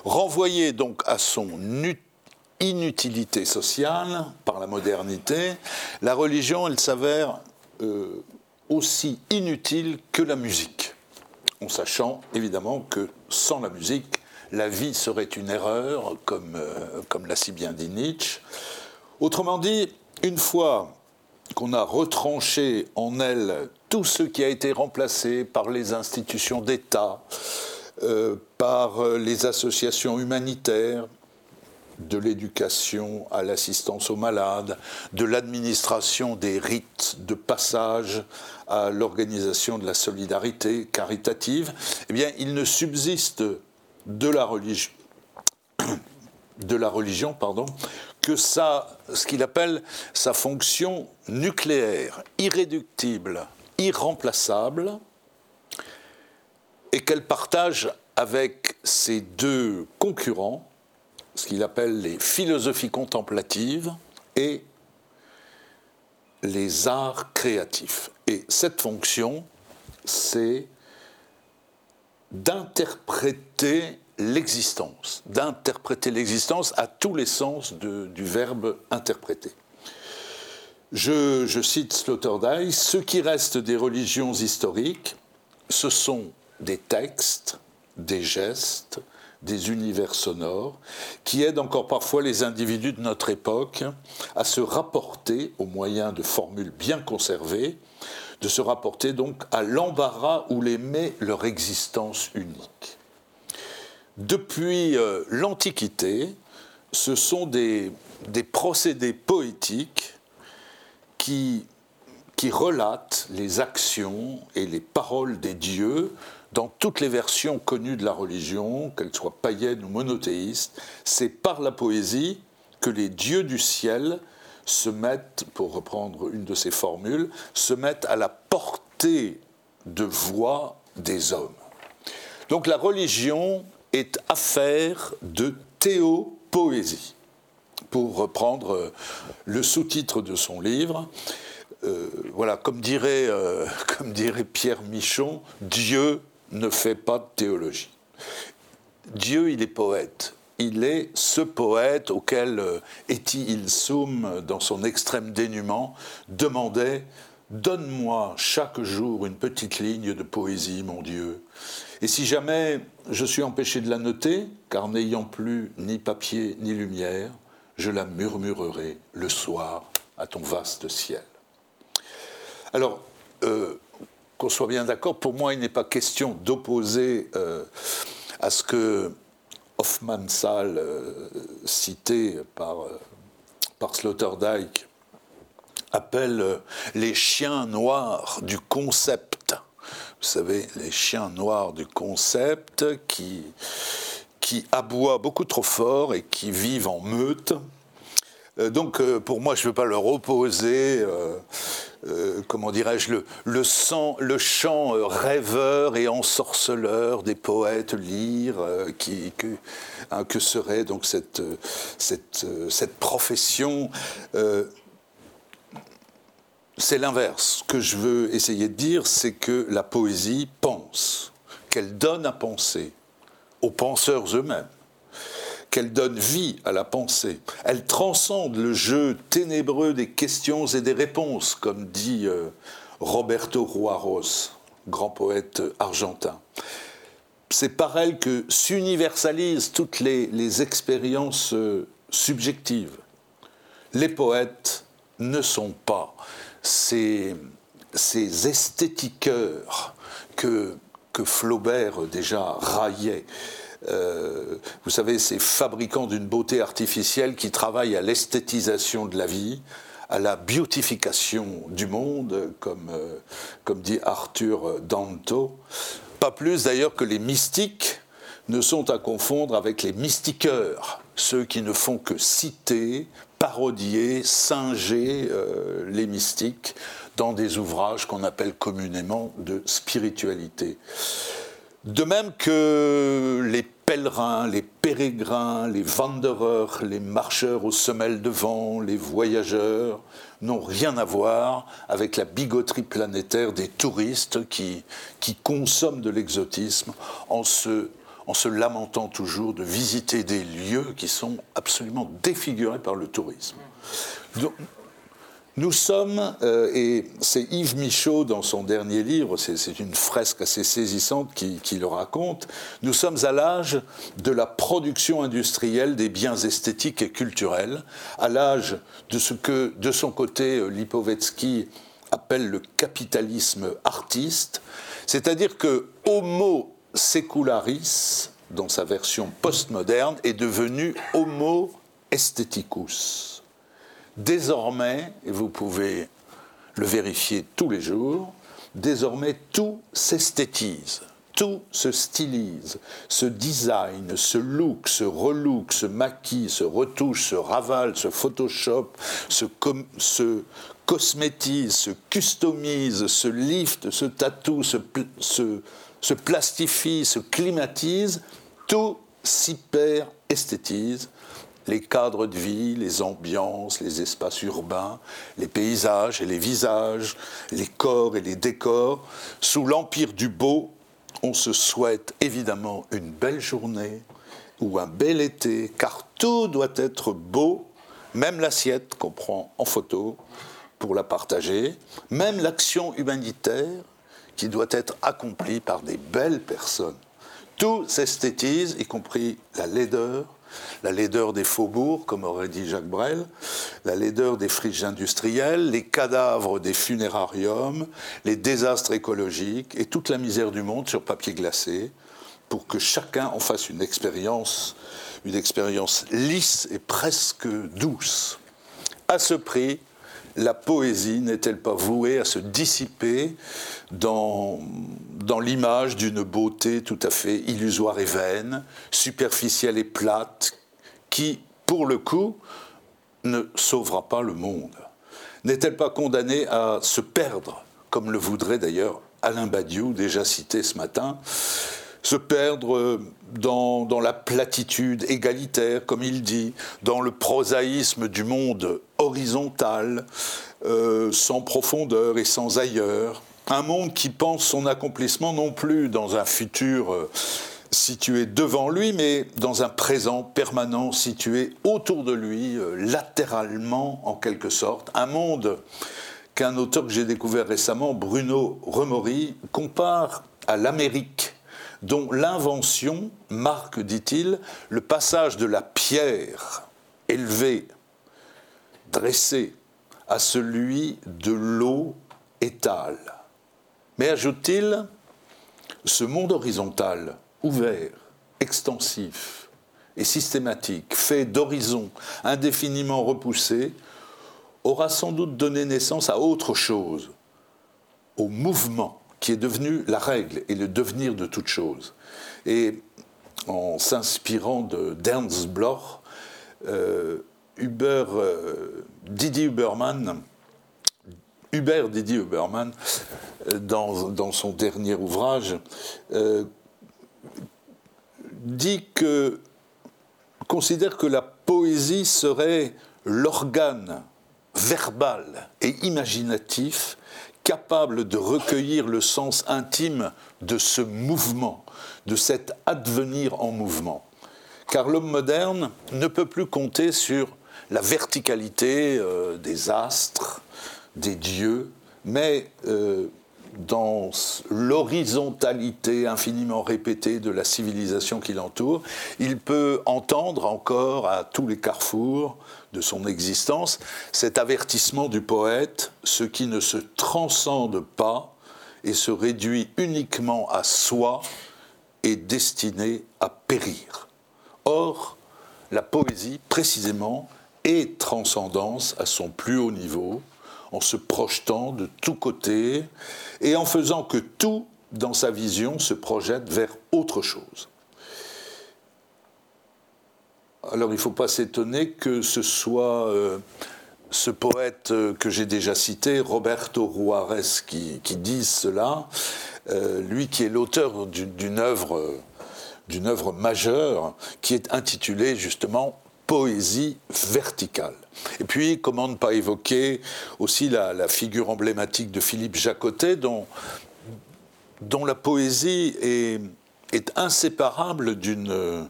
Renvoyée donc à son inutilité sociale par la modernité, la religion, elle s'avère aussi inutile que la musique, en sachant évidemment que sans la musique, la vie serait une erreur, comme, euh, comme l'a si bien dit Nietzsche. Autrement dit, une fois qu'on a retranché en elle tout ce qui a été remplacé par les institutions d'État, euh, par les associations humanitaires, de l'éducation à l'assistance aux malades, de l'administration des rites de passage à l'organisation de la solidarité caritative, eh bien, il ne subsiste de la religion, pardon, que ce qu'il appelle sa fonction nucléaire, irréductible, irremplaçable, et qu'elle partage avec ses deux concurrents, ce qu'il appelle les philosophies contemplatives et les arts créatifs. Et cette fonction, c'est d'interpréter l'existence, d'interpréter l'existence à tous les sens du verbe interpréter. Je, cite Sloterdijk, ce qui reste des religions historiques, ce sont des textes, des gestes, des univers sonores qui aident encore parfois les individus de notre époque à se rapporter, au moyen de formules bien conservées, de se rapporter donc à l'embarras où les met leur existence unique. Depuis euh, l'Antiquité, ce sont des, procédés poétiques qui, qui relatent les actions et les paroles des dieux dans toutes les versions connues de la religion, qu'elles soient païennes ou monothéistes, c'est par la poésie que les dieux du ciel se mettent, pour reprendre une de ces formules, se mettent à la portée de voix des hommes. Donc la religion est affaire de théopoésie, pour reprendre le sous-titre de son livre. Euh, voilà, comme dirait, euh, comme dirait Pierre Michon, Dieu ne fait pas de théologie. Dieu, il est poète. Il est ce poète auquel euh, Eti Ilsum, dans son extrême dénuement, demandait Donne-moi chaque jour une petite ligne de poésie, mon Dieu. Et si jamais je suis empêché de la noter, car n'ayant plus ni papier ni lumière, je la murmurerai le soir à ton vaste ciel. Alors, euh, qu'on soit bien d'accord, pour moi, il n'est pas question d'opposer euh, à ce que Hoffmannsthal, euh, cité par, euh, par Sloterdijk, appelle les chiens noirs du concept. Vous savez, les chiens noirs du concept qui, qui aboient beaucoup trop fort et qui vivent en meute. Euh, donc, euh, pour moi, je ne veux pas leur opposer, euh, comment dirais-je, le, chant rêveur et ensorceleur des poètes qui, que, hein, que, serait donc cette profession. c'est l'inverse. Ce que je veux essayer de dire, c'est que la poésie pense, qu'elle donne à penser aux penseurs eux-mêmes qu'elle donne vie à la pensée. Elle transcende le jeu ténébreux des questions et des réponses, comme dit euh, Roberto Juarez, grand poète argentin. C'est par elle que s'universalisent toutes les, expériences euh, subjectives. Les poètes ne sont pas ces, ces esthétiqueurs que, que Flaubert déjà raillait. Euh, vous savez, ces fabricants d'une beauté artificielle qui travaillent à l'esthétisation de la vie, à la beautification du monde, comme, euh, comme dit Arthur Danto. Pas plus d'ailleurs que les mystiques ne sont à confondre avec les mystiqueurs, ceux qui ne font que citer, parodier, singer euh, les mystiques dans des ouvrages qu'on appelle communément de spiritualité. De même que les pèlerins, les pérégrins, les wanderers, les marcheurs aux semelles de vent, les voyageurs, n'ont rien à voir avec la bigoterie planétaire des touristes qui, consomment de l'exotisme en se lamentant toujours de visiter des lieux qui sont absolument défigurés par le tourisme. Nous sommes, euh, et c'est Yves Michaud dans son dernier livre, c'est une fresque assez saisissante qui, le raconte, nous sommes à l'âge de la production industrielle des biens esthétiques et culturels, à l'âge de ce que, de son côté, euh, Lipovetsky appelle le capitalisme artiste, c'est-à-dire que Homo secularis, dans sa version postmoderne, est devenu Homo aestheticus. Désormais, et vous pouvez le vérifier tous les jours, désormais tout s'esthétise, tout se stylise, se design, se look, se relook, se maquille, se retouche, se ravale, se photoshop, se, cosmétise, se customise, se lift, se tatoue, se, se plastifie, se climatise, tout s'hyper esthétise les cadres de vie, les ambiances, les espaces urbains, les paysages et les visages, les corps et les décors. Sous l'empire du beau, on se souhaite évidemment une belle journée ou un bel été, car tout doit être beau, même l'assiette qu'on prend en photo pour la partager, même l'action humanitaire qui doit être accomplie par des belles personnes. Tout s'esthétise, y compris la laideur, la laideur des faubourgs, comme aurait dit Jacques Brel, la laideur des friches industrielles, les cadavres des funérariums, les désastres écologiques et toute la misère du monde sur papier glacé, pour que chacun en fasse une expérience, une expérience lisse et presque douce. À ce prix, la poésie n'est-elle pas vouée à se dissiper dans, l'image d'une beauté tout à fait illusoire et vaine, superficielle et plate, qui, pour le coup, ne sauvera pas le monde? N'est-elle pas condamnée à se perdre, comme le voudrait d'ailleurs Alain Badiou, déjà cité ce matin, se perdre dans, dans, la platitude égalitaire, comme il dit, dans le prosaïsme du monde horizontal, euh, sans profondeur et sans ailleurs. Un monde qui pense son accomplissement non plus dans un futur euh, situé devant lui, mais dans un présent permanent situé autour de lui, euh, latéralement en quelque sorte. Un monde qu'un auteur que j'ai découvert récemment, Bruno Remori, compare à l'Amérique dont l'invention marque, dit-il, le passage de la pierre élevée, dressée, à celui de l'eau étale. Mais ajoute-t-il, ce monde horizontal, ouvert, extensif et systématique, fait d'horizons indéfiniment repoussés, aura sans doute donné naissance à autre chose, au mouvement qui est devenu la règle et le devenir de toute chose. Et en s'inspirant d'Ernst Bloch, Hubert, Didier Huberman, Hubert Didier Huberman, dans, dans, son dernier ouvrage, dit que considère que la poésie serait l'organe verbal et imaginatif capable de recueillir le sens intime de ce mouvement, de cet advenir en mouvement. Car l'homme moderne ne peut plus compter sur la verticalité euh, des astres, des dieux, mais euh, dans l'horizontalité infiniment répétée de la civilisation qui l'entoure, il peut entendre encore à tous les carrefours de son existence cet avertissement du poète, ce qui ne se transcende pas et se réduit uniquement à soi est destiné à périr. Or, la poésie, précisément, est transcendance à son plus haut niveau, en se projetant de tous côtés et en faisant que tout dans sa vision se projette vers autre chose. Alors il ne faut pas s'étonner que ce soit euh, ce poète euh, que j'ai déjà cité, Roberto Juarez, qui, dise cela, euh, lui qui est l'auteur d'une œuvre, d'une œuvre majeure qui est intitulée justement Poésie verticale. Et puis, comment ne pas évoquer aussi la, figure emblématique de Philippe Jacotet, dont, la poésie est, inséparable d'une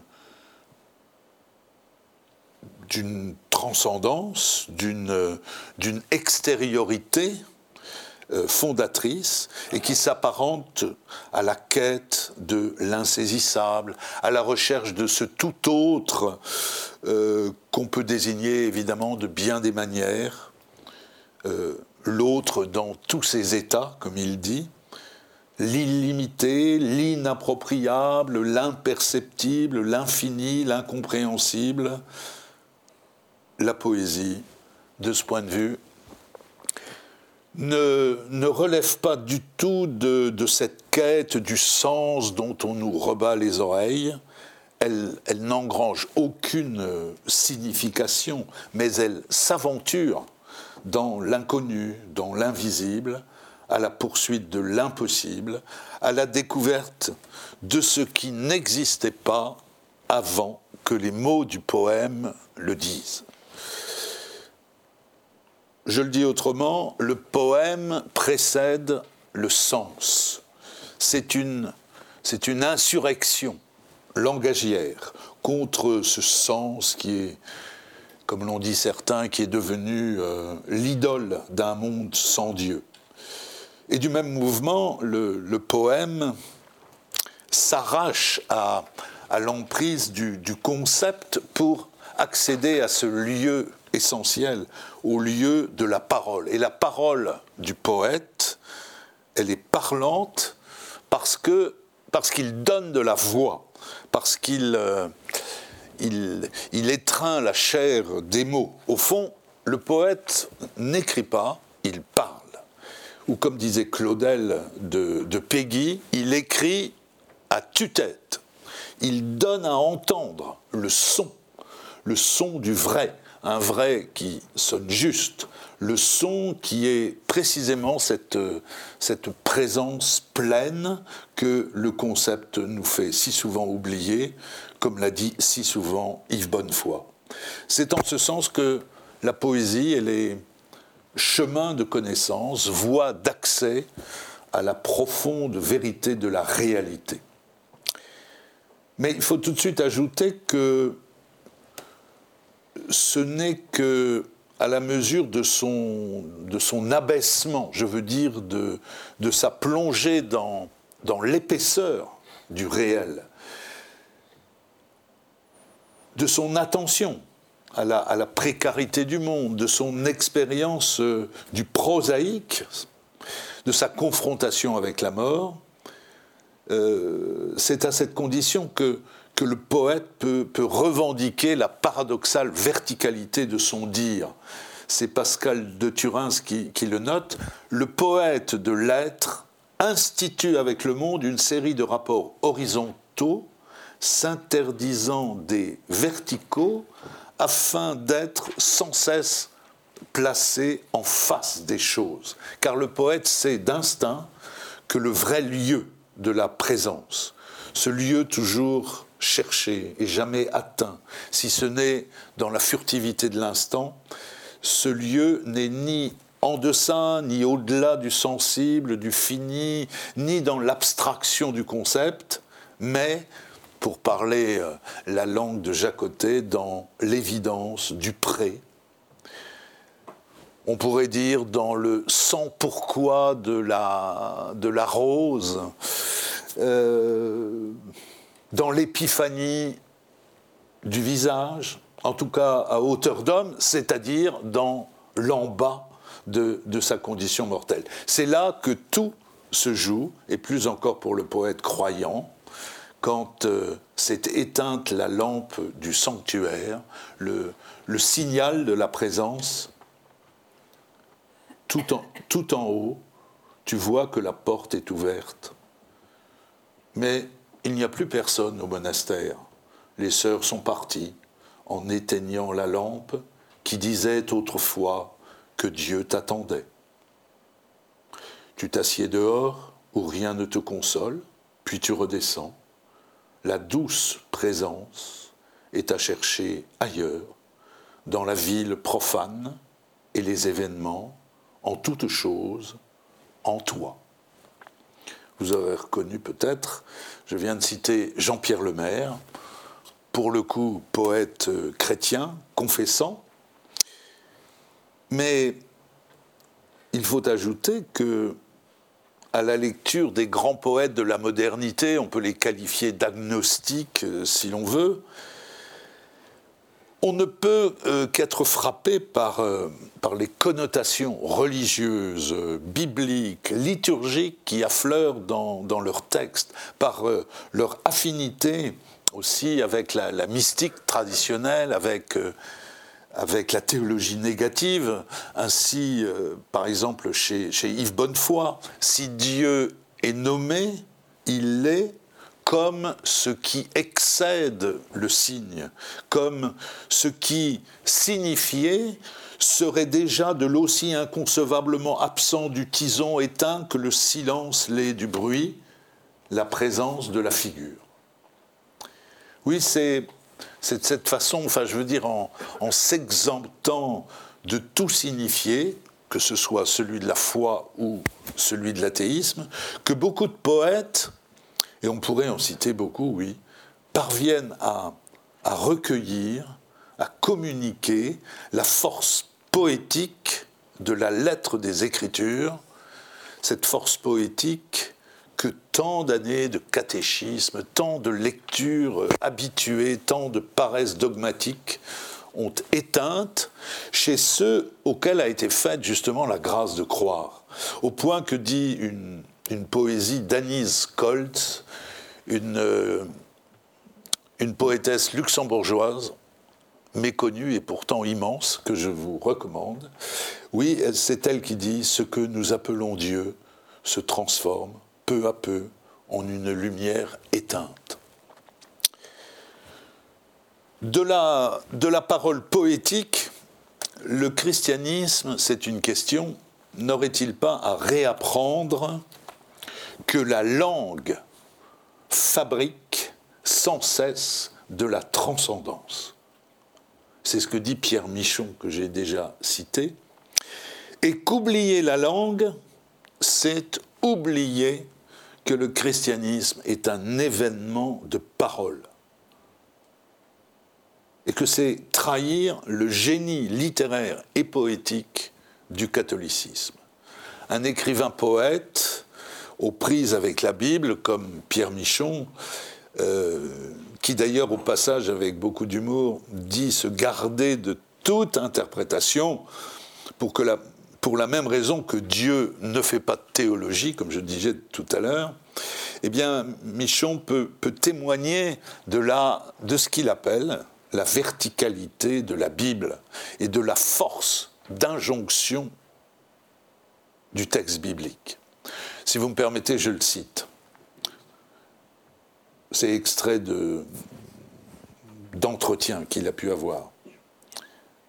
transcendance, d'une extériorité fondatrice et qui s'apparente à la quête de l'insaisissable, à la recherche de ce tout autre euh, qu'on peut désigner évidemment de bien des manières, euh, l'autre dans tous ses états, comme il dit, l'illimité, l'inappropriable, l'imperceptible, l'infini, l'incompréhensible, la poésie, de ce point de vue, ne, ne relève pas du tout de, cette quête du sens dont on nous rebat les oreilles. Elle, elle n'engrange aucune signification, mais elle s'aventure dans l'inconnu, dans l'invisible, à la poursuite de l'impossible, à la découverte de ce qui n'existait pas avant que les mots du poème le disent. Je le dis autrement, le poème précède le sens. C'est une, insurrection langagière contre ce sens qui est, comme l'ont dit certains, qui est devenu euh, l'idole d'un monde sans Dieu. Et du même mouvement, le, poème s'arrache à, à l'emprise du, du concept pour accéder à ce lieu essentiel au lieu de la parole. Et la parole du poète, elle est parlante parce que parce qu'il donne de la voix, parce qu'il euh, étreint la chair des mots. Au fond, le poète n'écrit pas, il parle. Ou comme disait Claudel de, de Peggy, il écrit à tue-tête. Il donne à entendre le son, le son du vrai, un vrai qui sonne juste, le son qui est précisément cette, cette présence pleine que le concept nous fait si souvent oublier, comme l'a dit si souvent Yves Bonnefoy. C'est en ce sens que la poésie, elle est chemin de connaissance, voie d'accès à la profonde vérité de la réalité. Mais il faut tout de suite ajouter que ce n'est que à la mesure de son, de son abaissement, je veux dire de, de sa plongée dans, dans l'épaisseur du réel, de son attention à la, à la, précarité du monde, de son expérience euh, du prosaïque, de sa confrontation avec la mort, euh, c'est à cette condition que que le poète peut, revendiquer la paradoxale verticalité de son dire. C'est Pascal de Turin qui, qui le note. Le poète de l'être institue avec le monde une série de rapports horizontaux, s'interdisant des verticaux afin d'être sans cesse placé en face des choses. Car le poète sait d'instinct que le vrai lieu de la présence, ce lieu toujours cherché et jamais atteint, si ce n'est dans la furtivité de l'instant, ce lieu n'est ni en deçà, ni au-delà du sensible, du fini, ni dans l'abstraction du concept, mais, pour parler euh, la langue de Jacotet, dans l'évidence du pré. On pourrait dire dans le sans pourquoi de la, rose, euh, dans l'épiphanie du visage, en tout cas à hauteur d'homme, c'est-à-dire dans l'en bas de, sa condition mortelle. C'est là que tout se joue, et plus encore pour le poète croyant, quand euh, s'est éteinte la lampe du sanctuaire, le, le, signal de la présence, tout en, tout en haut, tu vois que la porte est ouverte. Mais il n'y a plus personne au monastère. Les sœurs sont parties en éteignant la lampe qui disait autrefois que Dieu t'attendait. Tu t'assieds dehors où rien ne te console, puis tu redescends. La douce présence est à chercher ailleurs, dans la ville profane et les événements, en toutes choses, en toi. Vous aurez reconnu peut-être, je viens de citer Jean-Pierre Lemaire, pour le coup poète chrétien, confessant, mais il faut ajouter que, à la lecture des grands poètes de la modernité, on peut les qualifier d'agnostiques euh, si l'on veut, on ne peut euh, qu'être frappé par, euh, par, les connotations religieuses, bibliques, liturgiques qui affleurent dans, dans leurs textes, par leur affinité aussi avec la, mystique traditionnelle, avec avec la théologie négative. Ainsi, euh, par exemple, chez, Yves Bonnefoy, si Dieu est nommé, il est comme ce qui excède le signe, comme ce qui signifiait serait déjà de l'aussi inconcevablement absent du tison éteint que le silence l'est du bruit, la présence de la figure. Oui, c'est de cette façon, enfin je veux dire en, s'exemptant de tout signifier, que ce soit celui de la foi ou celui de l'athéisme, que beaucoup de poètes, et on pourrait en citer beaucoup, oui, parviennent à, recueillir, à communiquer la force poétique de la lettre des Écritures, cette force poétique que tant d'années de catéchisme, tant de lectures habituées, tant de paresse dogmatique ont éteinte chez ceux auxquels a été faite justement la grâce de croire. Au point que dit une, poésie d'Anise Colt, une, euh, une poétesse luxembourgeoise, méconnue et pourtant immense, que je vous recommande. Oui, c'est elle qui dit Ce que nous appelons Dieu se transforme peu à peu en une lumière éteinte. De la parole poétique, le christianisme, c'est une question, n'aurait-il pas à réapprendre que la langue fabrique sans cesse de la transcendance. C'est ce que dit Pierre Michon, que j'ai déjà cité, et qu'oublier la langue, c'est oublier que le christianisme est un événement de parole. Et que c'est trahir le génie littéraire et poétique du catholicisme. Un écrivain poète, aux prises avec la Bible, comme Pierre Michon, euh, qui d'ailleurs au passage avec beaucoup d'humour dit se garder de toute interprétation pour que la, pour la même raison que Dieu ne fait pas de théologie, comme je disais tout à l'heure, eh bien, Michon peut, témoigner de, la, de ce qu'il appelle la verticalité de la Bible et de la force d'injonction du texte biblique. Si vous me permettez, je le cite. c'est extrait de, d'entretien qu'il a pu avoir.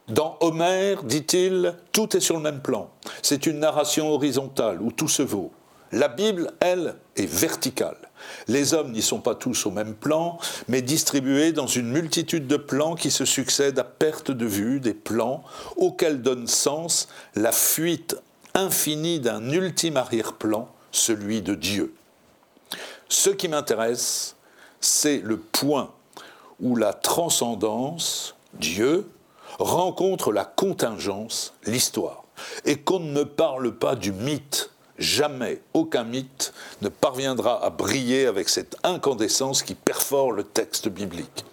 Dans Homère, dit-il, tout est sur le même plan. C'est une narration horizontale où tout se vaut. La Bible, elle, est verticale. Les hommes n'y sont pas tous au même plan, mais distribués dans une multitude de plans qui se succèdent à perte de vue, des plans auxquels donne sens la fuite infinie d'un ultime arrière-plan, celui de Dieu. Ce qui m'intéresse, c'est le point où la transcendance, Dieu, rencontre la contingence, l'histoire, et qu'on ne parle pas du mythe. Jamais aucun mythe ne parviendra à briller avec cette incandescence qui perfore le texte biblique.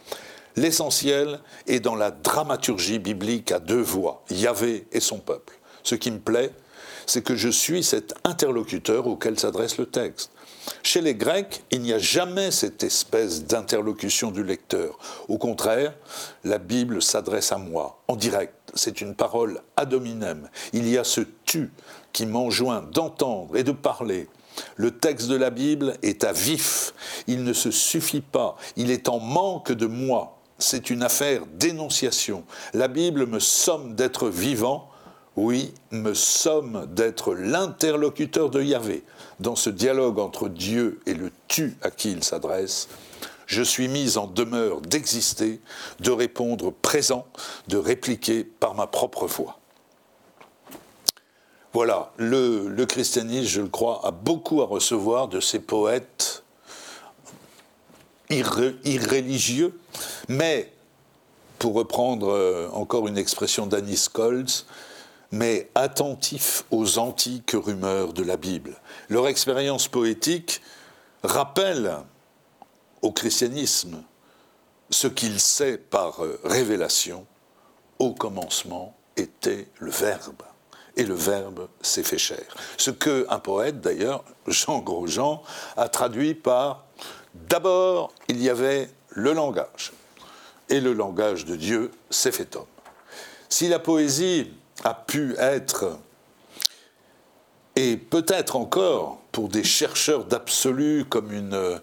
L'essentiel est dans la dramaturgie biblique à deux voix, Yahvé et son peuple. Ce qui me plaît, c'est que je suis cet interlocuteur auquel s'adresse le texte. Chez les Grecs, il n'y a jamais cette espèce d'interlocution du lecteur. Au contraire, la Bible s'adresse à moi, en direct. C'est une parole ad hominem. Il y a ce tu qui m'enjoint d'entendre et de parler. Le texte de la Bible est à vif. Il ne se suffit pas. Il est en manque de moi. C'est une affaire d'énonciation. La Bible me somme d'être vivant oui, me somme d'être l'interlocuteur de Yahvé dans ce dialogue entre Dieu et le tu à qui il s'adresse. Je suis mis en demeure d'exister, de répondre présent, de répliquer par ma propre voix. Voilà, le, christianisme, je le crois, a beaucoup à recevoir de ces poètes irréligieux, mais, pour reprendre euh, encore une expression d'Anis Koltz, mais attentifs aux antiques rumeurs de la Bible. Leur expérience poétique rappelle au christianisme ce qu'il sait par révélation. Au commencement était le Verbe, et le Verbe s'est fait chair. Ce que un poète, d'ailleurs, Jean Grosjean, a traduit par D'abord, il y avait le langage, et le langage de Dieu s'est fait homme. Si la poésie a pu être, et peut-être encore pour des chercheurs d'absolu comme une,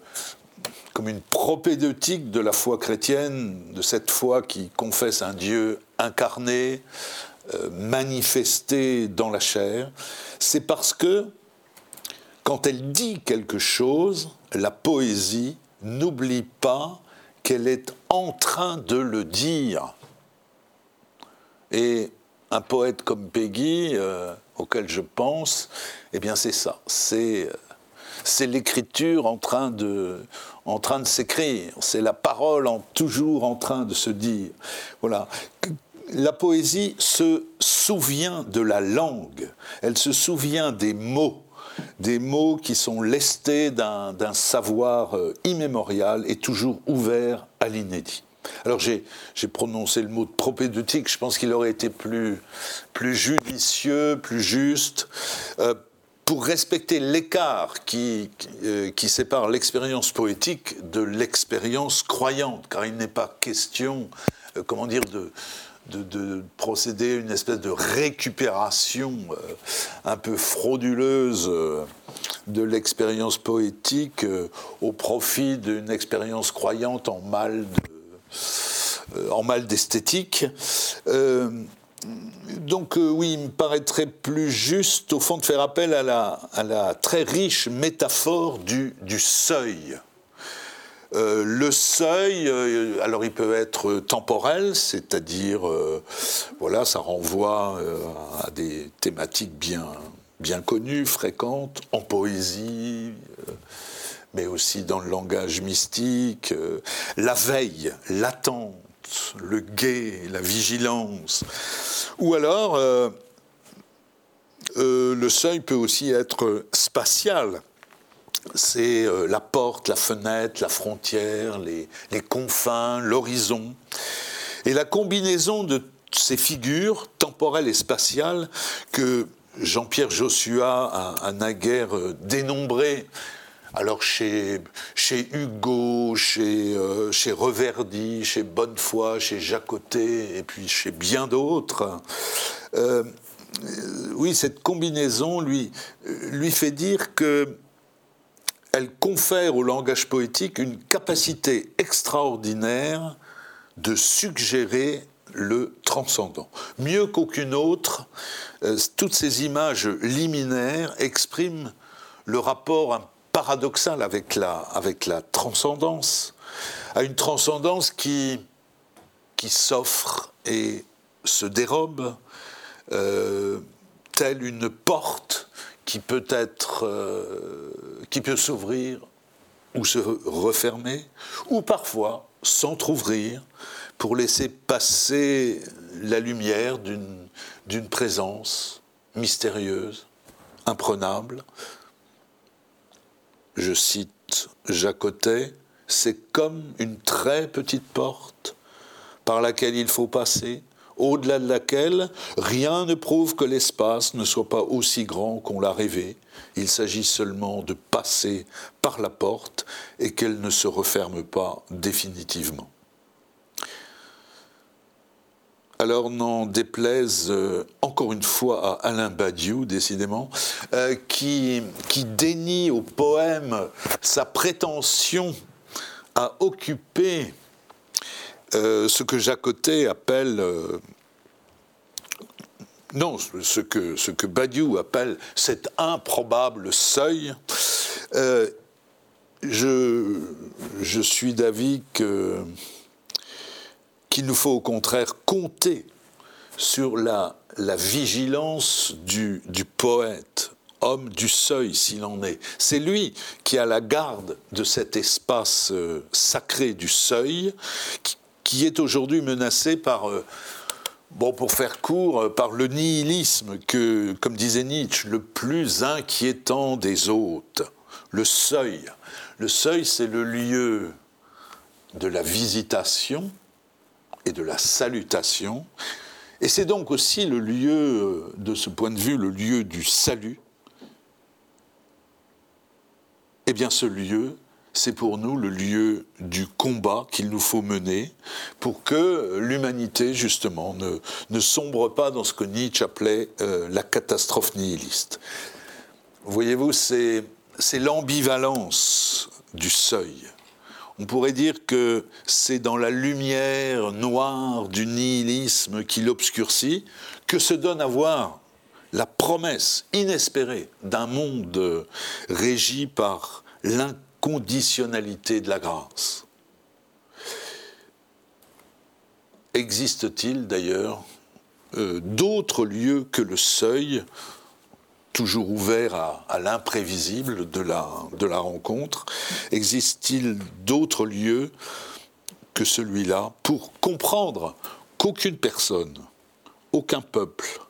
comme propédeutique de la foi chrétienne, de cette foi qui confesse un Dieu incarné, euh, manifesté dans la chair, c'est parce que quand elle dit quelque chose, la poésie n'oublie pas qu'elle est en train de le dire. Et un poète comme Peggy, euh, auquel je pense, eh bien c'est ça. C'est euh, c'est l'écriture en train de, en train de s'écrire. C'est la parole en, toujours en train de se dire. Voilà. La poésie se souvient de la langue. Elle se souvient des mots des mots qui sont lestés d'un savoir euh, immémorial et toujours ouvert à l'inédit. Alors j'ai prononcé le mot de propédeutique, je pense qu'il aurait été plus, plus judicieux, plus juste. Euh, pour respecter l'écart qui, euh, qui, sépare l'expérience poétique de l'expérience croyante, car il n'est pas question, euh, comment dire, de, de, procéder à une espèce de récupération un peu frauduleuse de l'expérience poétique au profit d'une expérience croyante en mal de en mal d'esthétique. Euh, donc euh, oui, il me paraîtrait plus juste, au fond, de faire appel à la, très riche métaphore du, seuil. le seuil, alors il peut être temporel, c'est-à-dire, voilà, ça renvoie à des thématiques bien connues, fréquentes, en poésie, mais aussi dans le langage mystique, euh, la veille, l'attente, le guet, la vigilance. Ou alors, euh, euh, le seuil peut aussi être spatial. C'est la porte, la fenêtre, la frontière, les, confins, l'horizon. Et la combinaison de ces figures temporelles et spatiales que Jean-Pierre Joshua a, a naguère dénombré alors chez, Hugo, chez, euh, chez Reverdy, chez Bonnefoy, chez Jacotet et puis chez bien d'autres, euh, oui, cette combinaison lui, fait dire que elle confère au langage poétique une capacité extraordinaire de suggérer le transcendant. Mieux qu'aucune autre, euh, toutes ces images liminaires expriment le rapport paradoxal avec la, avec la transcendance, à une transcendance qui, s'offre et se dérobe, euh, telle une porte qui peut être, euh, qui peut s'ouvrir ou se refermer, ou parfois s'entr'ouvrir pour laisser passer la lumière d'une présence mystérieuse, imprenable. Je cite Jacotet, c'est comme une très petite porte par laquelle il faut passer, au-delà de laquelle rien ne prouve que l'espace ne soit pas aussi grand qu'on l'a rêvé. Il s'agit seulement de passer par la porte et qu'elle ne se referme pas définitivement. Alors n'en déplaise euh, encore une fois à Alain Badiou, décidément, euh, qui, dénie au poème sa prétention à occuper euh, ce que Jacotet appelle non, ce que, ce Badiou appelle cet improbable seuil, je, suis d'avis que qu'il nous faut au contraire compter sur la, la vigilance du, du poète, homme du seuil s'il en est. C'est lui qui a la garde de cet espace euh, sacré du seuil, qui, est aujourd'hui menacé par... Euh, bon, pour faire court, euh, par le nihilisme que, comme disait Nietzsche, le plus inquiétant des hôtes, le seuil. Le seuil, c'est le lieu de la visitation, et de la salutation. Et c'est donc aussi le lieu, de ce point de vue, le lieu du salut. Eh bien ce lieu, c'est pour nous le lieu du combat qu'il nous faut mener pour que l'humanité, justement, ne, ne, sombre pas dans ce que Nietzsche appelait euh, la catastrophe nihiliste. Voyez-vous, c'est l'ambivalence du seuil on pourrait dire que c'est dans la lumière noire du nihilisme qui l'obscurcit que se donne à voir la promesse inespérée d'un monde régi par l'inconditionnalité de la grâce. Existe-t-il d'ailleurs euh, d'autres lieux que le seuil toujours ouvert à, l'imprévisible de la, rencontre Existe-t-il d'autres lieux que celui-là pour comprendre qu'aucune personne, aucun peuple,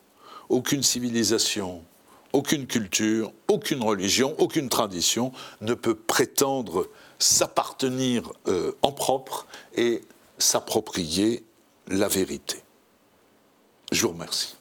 aucune civilisation, aucune culture, aucune religion, aucune tradition ne peut prétendre s'appartenir euh, en propre et s'approprier la vérité? Je vous remercie.